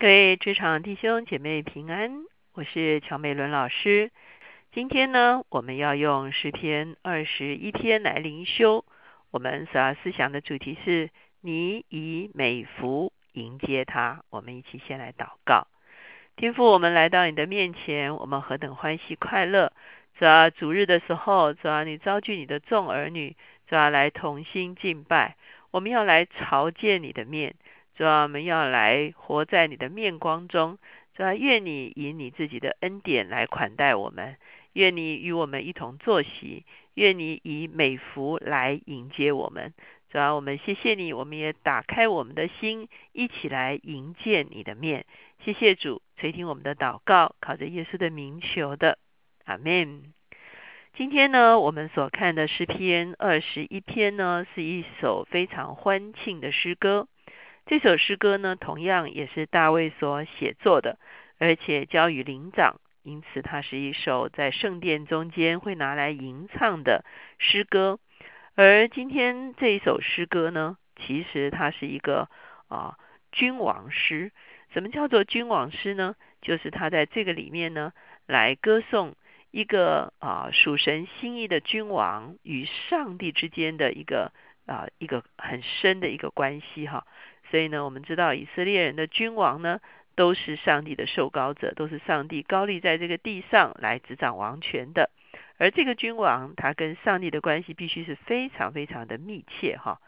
各位职场弟兄姐妹平安，我是乔美伦老师。今天呢，我们要用诗篇二十一篇来灵修。我们所要思想的主题是：你以美福迎接他。我们一起先来祷告。天父，我们来到你的面前，我们何等欢喜快乐！主啊，主日的时候，主啊，你召聚你的众儿女，主啊，来同心敬拜。我们要来朝见你的面。主啊，我们要来活在你的面光中。主啊，愿你以你自己的恩典来款待我们，愿你与我们一同坐席，愿你以美福来迎接我们。主啊，我们谢谢你，我们也打开我们的心，一起来迎接你的面。谢谢主垂听我们的祷告，靠着耶稣的名求的，阿门。今天呢，我们所看的诗篇二十一篇呢，是一首非常欢庆的诗歌。这首诗歌呢，同样也是大卫所写作的，而且交与灵长，因此它是一首在圣殿中间会拿来吟唱的诗歌。而今天这一首诗歌呢，其实它是一个啊君王诗。什么叫做君王诗呢？就是他在这个里面呢，来歌颂一个啊属神心意的君王与上帝之间的一个啊一个很深的一个关系哈。所以呢，我们知道以色列人的君王呢，都是上帝的受膏者，都是上帝高立在这个地上来执掌王权的。而这个君王，他跟上帝的关系必须是非常非常的密切哈。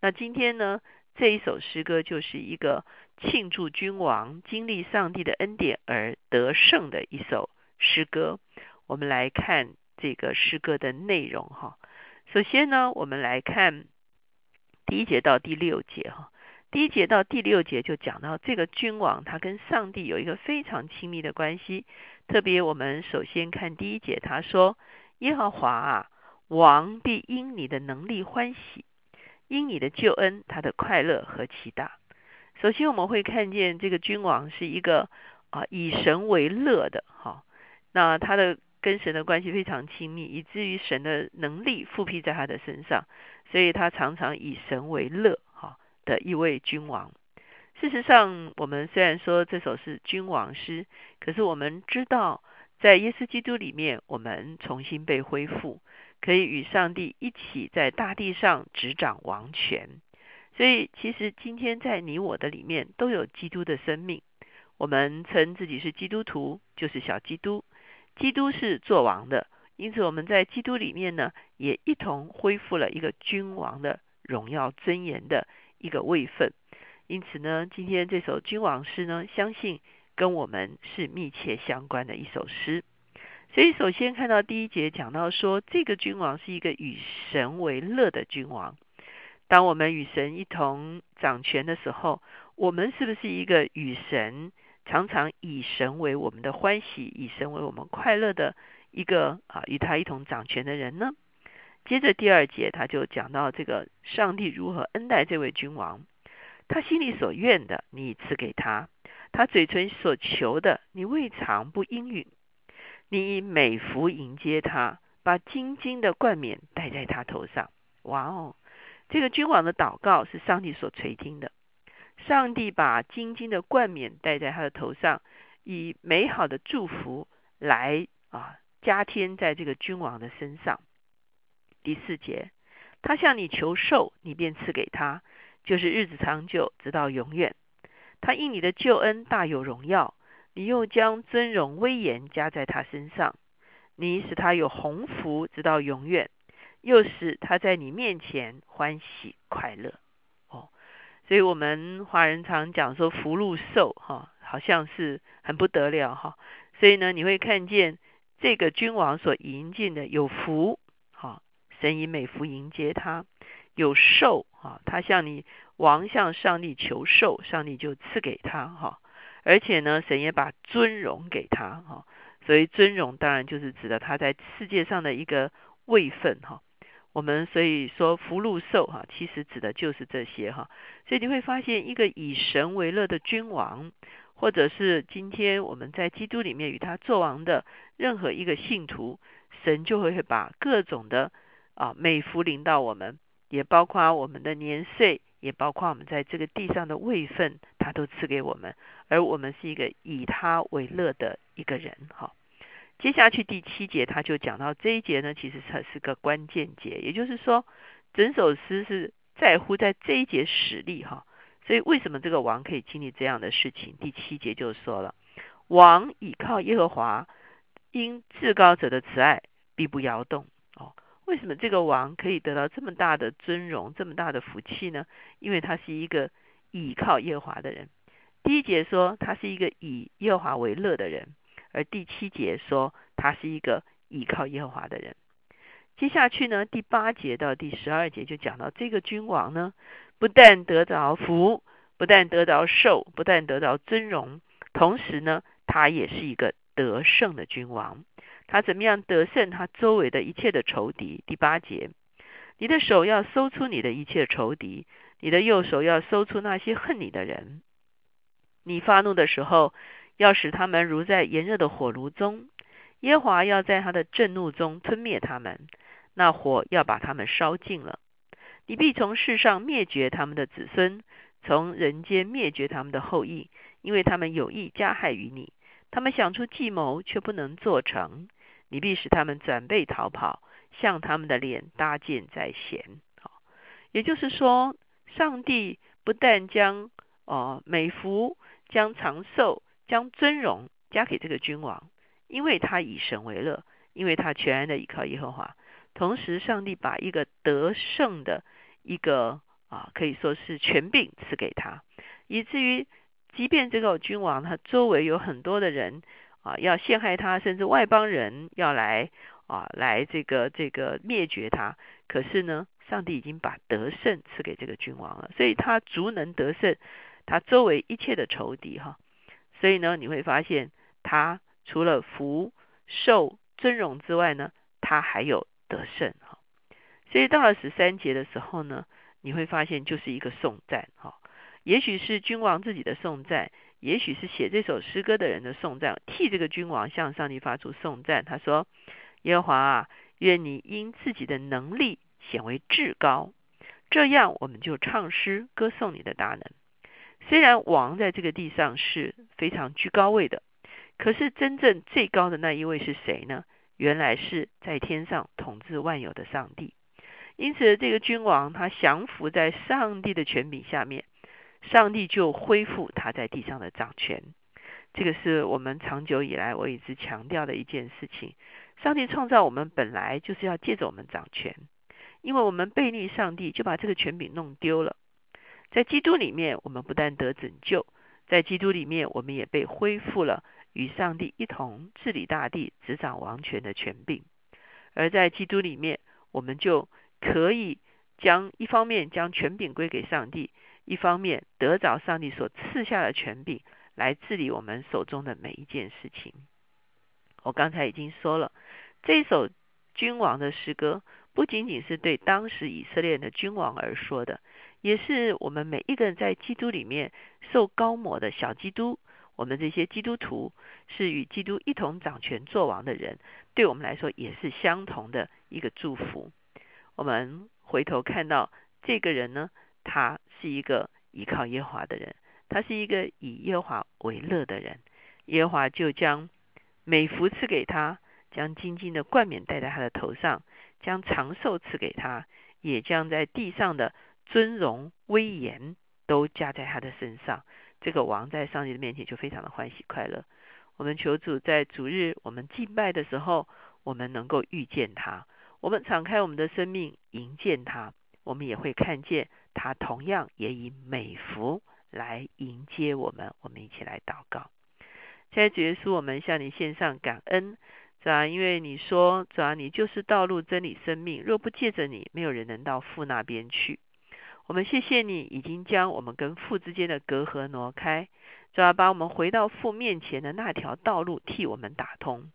那今天呢，这一首诗歌就是一个庆祝君王经历上帝的恩典而得胜的一首诗歌。我们来看这个诗歌的内容哈。首先呢，我们来看第一节到第六节哈。第一节到第六节就讲到这个君王，他跟上帝有一个非常亲密的关系。特别我们首先看第一节，他说：“耶和华啊，王必因你的能力欢喜，因你的救恩，他的快乐何其大。”首先我们会看见这个君王是一个啊以神为乐的哈，那他的跟神的关系非常亲密，以至于神的能力复辟在他的身上，所以他常常以神为乐。的一位君王。事实上，我们虽然说这首是君王诗，可是我们知道，在耶稣基督里面，我们重新被恢复，可以与上帝一起在大地上执掌王权。所以，其实今天在你我的里面都有基督的生命。我们称自己是基督徒，就是小基督。基督是做王的，因此我们在基督里面呢，也一同恢复了一个君王的荣耀尊严的。一个位分，因此呢，今天这首君王诗呢，相信跟我们是密切相关的一首诗。所以，首先看到第一节讲到说，这个君王是一个与神为乐的君王。当我们与神一同掌权的时候，我们是不是一个与神常常以神为我们的欢喜，以神为我们快乐的一个啊，与他一同掌权的人呢？接着第二节，他就讲到这个上帝如何恩待这位君王，他心里所愿的，你赐给他；他嘴唇所求的，你未尝不应允。你以美福迎接他，把金金的冠冕戴在他头上。哇哦，这个君王的祷告是上帝所垂听的。上帝把金金的冠冕戴在他的头上，以美好的祝福来啊加添在这个君王的身上。第四节，他向你求寿，你便赐给他，就是日子长久，直到永远。他因你的救恩大有荣耀，你又将尊荣威严加在他身上。你使他有鸿福，直到永远，又使他在你面前欢喜快乐。哦，所以我们华人常讲说福禄寿，哈，好像是很不得了，哈。所以呢，你会看见这个君王所迎进的有福。神以美福迎接他，有寿啊！他向你王向上帝求寿，上帝就赐给他哈。而且呢，神也把尊荣给他哈。所以尊荣当然就是指的他在世界上的一个位分哈。我们所以说福禄寿哈，其实指的就是这些哈。所以你会发现，一个以神为乐的君王，或者是今天我们在基督里面与他作王的任何一个信徒，神就会把各种的。啊，美福临到我们，也包括我们的年岁也包括我们在这个地上的位分，他都赐给我们，而我们是一个以他为乐的一个人。哈，接下去第七节他就讲到这一节呢，其实才是个关键节，也就是说，整首诗是在乎在这一节实力哈。所以为什么这个王可以经历这样的事情？第七节就说了，王倚靠耶和华，因至高者的慈爱必不摇动。为什么这个王可以得到这么大的尊荣、这么大的福气呢？因为他是一个倚靠耶和华的人。第一节说他是一个以耶和华为乐的人，而第七节说他是一个倚靠耶和华的人。接下去呢，第八节到第十二节就讲到这个君王呢，不但得着福，不但得着寿，不但得着尊荣，同时呢，他也是一个得胜的君王。他怎么样得胜？他周围的一切的仇敌。第八节，你的手要搜出你的一切仇敌，你的右手要搜出那些恨你的人。你发怒的时候，要使他们如在炎热的火炉中。耶华要在他的震怒中吞灭他们，那火要把他们烧尽了。你必从世上灭绝他们的子孙，从人间灭绝他们的后裔，因为他们有意加害于你。他们想出计谋，却不能做成。你必使他们转背逃跑，向他们的脸搭箭在弦。好，也就是说，上帝不但将哦美福、将长寿、将尊荣加给这个君王，因为他以神为乐，因为他全然的依靠耶和华。同时，上帝把一个得胜的一个啊，可以说是权柄赐给他，以至于即便这个君王他周围有很多的人。啊，要陷害他，甚至外邦人要来啊，来这个这个灭绝他。可是呢，上帝已经把得胜赐给这个君王了，所以他足能得胜他周围一切的仇敌哈。所以呢，你会发现他除了福寿尊荣之外呢，他还有得胜哈。所以到了十三节的时候呢，你会发现就是一个颂赞哈，也许是君王自己的颂赞。也许是写这首诗歌的人的颂赞，替这个君王向上帝发出颂赞。他说：“耶和华啊，愿你因自己的能力显为至高，这样我们就唱诗歌颂你的大能。虽然王在这个地上是非常居高位的，可是真正最高的那一位是谁呢？原来是在天上统治万有的上帝。因此，这个君王他降服在上帝的权柄下面。”上帝就恢复他在地上的掌权，这个是我们长久以来我一直强调的一件事情。上帝创造我们本来就是要借着我们掌权，因为我们背逆上帝，就把这个权柄弄丢了。在基督里面，我们不但得拯救，在基督里面，我们也被恢复了与上帝一同治理大地、执掌王权的权柄。而在基督里面，我们就可以将一方面将权柄归给上帝。一方面得着上帝所赐下的权柄，来治理我们手中的每一件事情。我刚才已经说了，这首君王的诗歌不仅仅是对当时以色列的君王而说的，也是我们每一个人在基督里面受高摩的小基督，我们这些基督徒是与基督一同掌权作王的人，对我们来说也是相同的一个祝福。我们回头看到这个人呢？他是一个依靠耶和华的人，他是一个以耶和华为乐的人。耶和华就将美福赐给他，将金金的冠冕戴在他的头上，将长寿赐给他，也将在地上的尊荣威严都加在他的身上。这个王在上帝的面前就非常的欢喜快乐。我们求主在主日我们敬拜的时候，我们能够遇见他，我们敞开我们的生命迎接他，我们也会看见。他同样也以美福来迎接我们，我们一起来祷告。现在主耶稣，我们向你献上感恩，主啊，因为你说，主啊，你就是道路、真理、生命，若不借着你，没有人能到父那边去。我们谢谢你，已经将我们跟父之间的隔阂挪开，主啊，把我们回到父面前的那条道路替我们打通，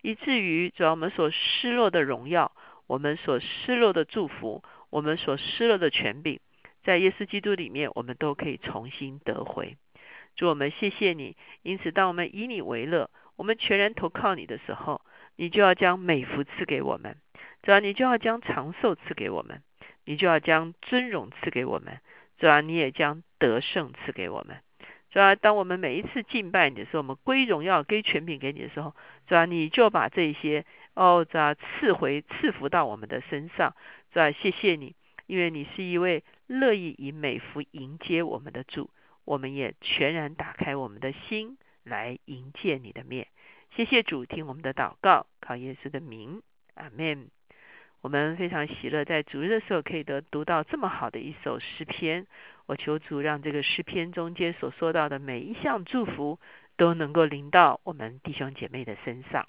以至于主啊，我们所失落的荣耀，我们所失落的祝福，我们所失落的权柄。在耶稣基督里面，我们都可以重新得回。主，我们谢谢你。因此，当我们以你为乐，我们全然投靠你的时候，你就要将美福赐给我们；主啊，你就要将长寿赐给我们，你就要将尊荣赐给我们。主啊，你也将得胜赐给我们。主啊，当我们每一次敬拜你的时候，我们归荣耀、归权柄给你的时候，主啊，你就把这些哦，主啊，赐回、赐福到我们的身上。主啊，谢谢你，因为你是一位乐意以美福迎接我们的主，我们也全然打开我们的心来迎接你的面。谢谢主，听我们的祷告，靠耶稣的名，阿门。我们非常喜乐，在主日的时候可以得读到这么好的一首诗篇。我求主让这个诗篇中间所说到的每一项祝福都能够临到我们弟兄姐妹的身上。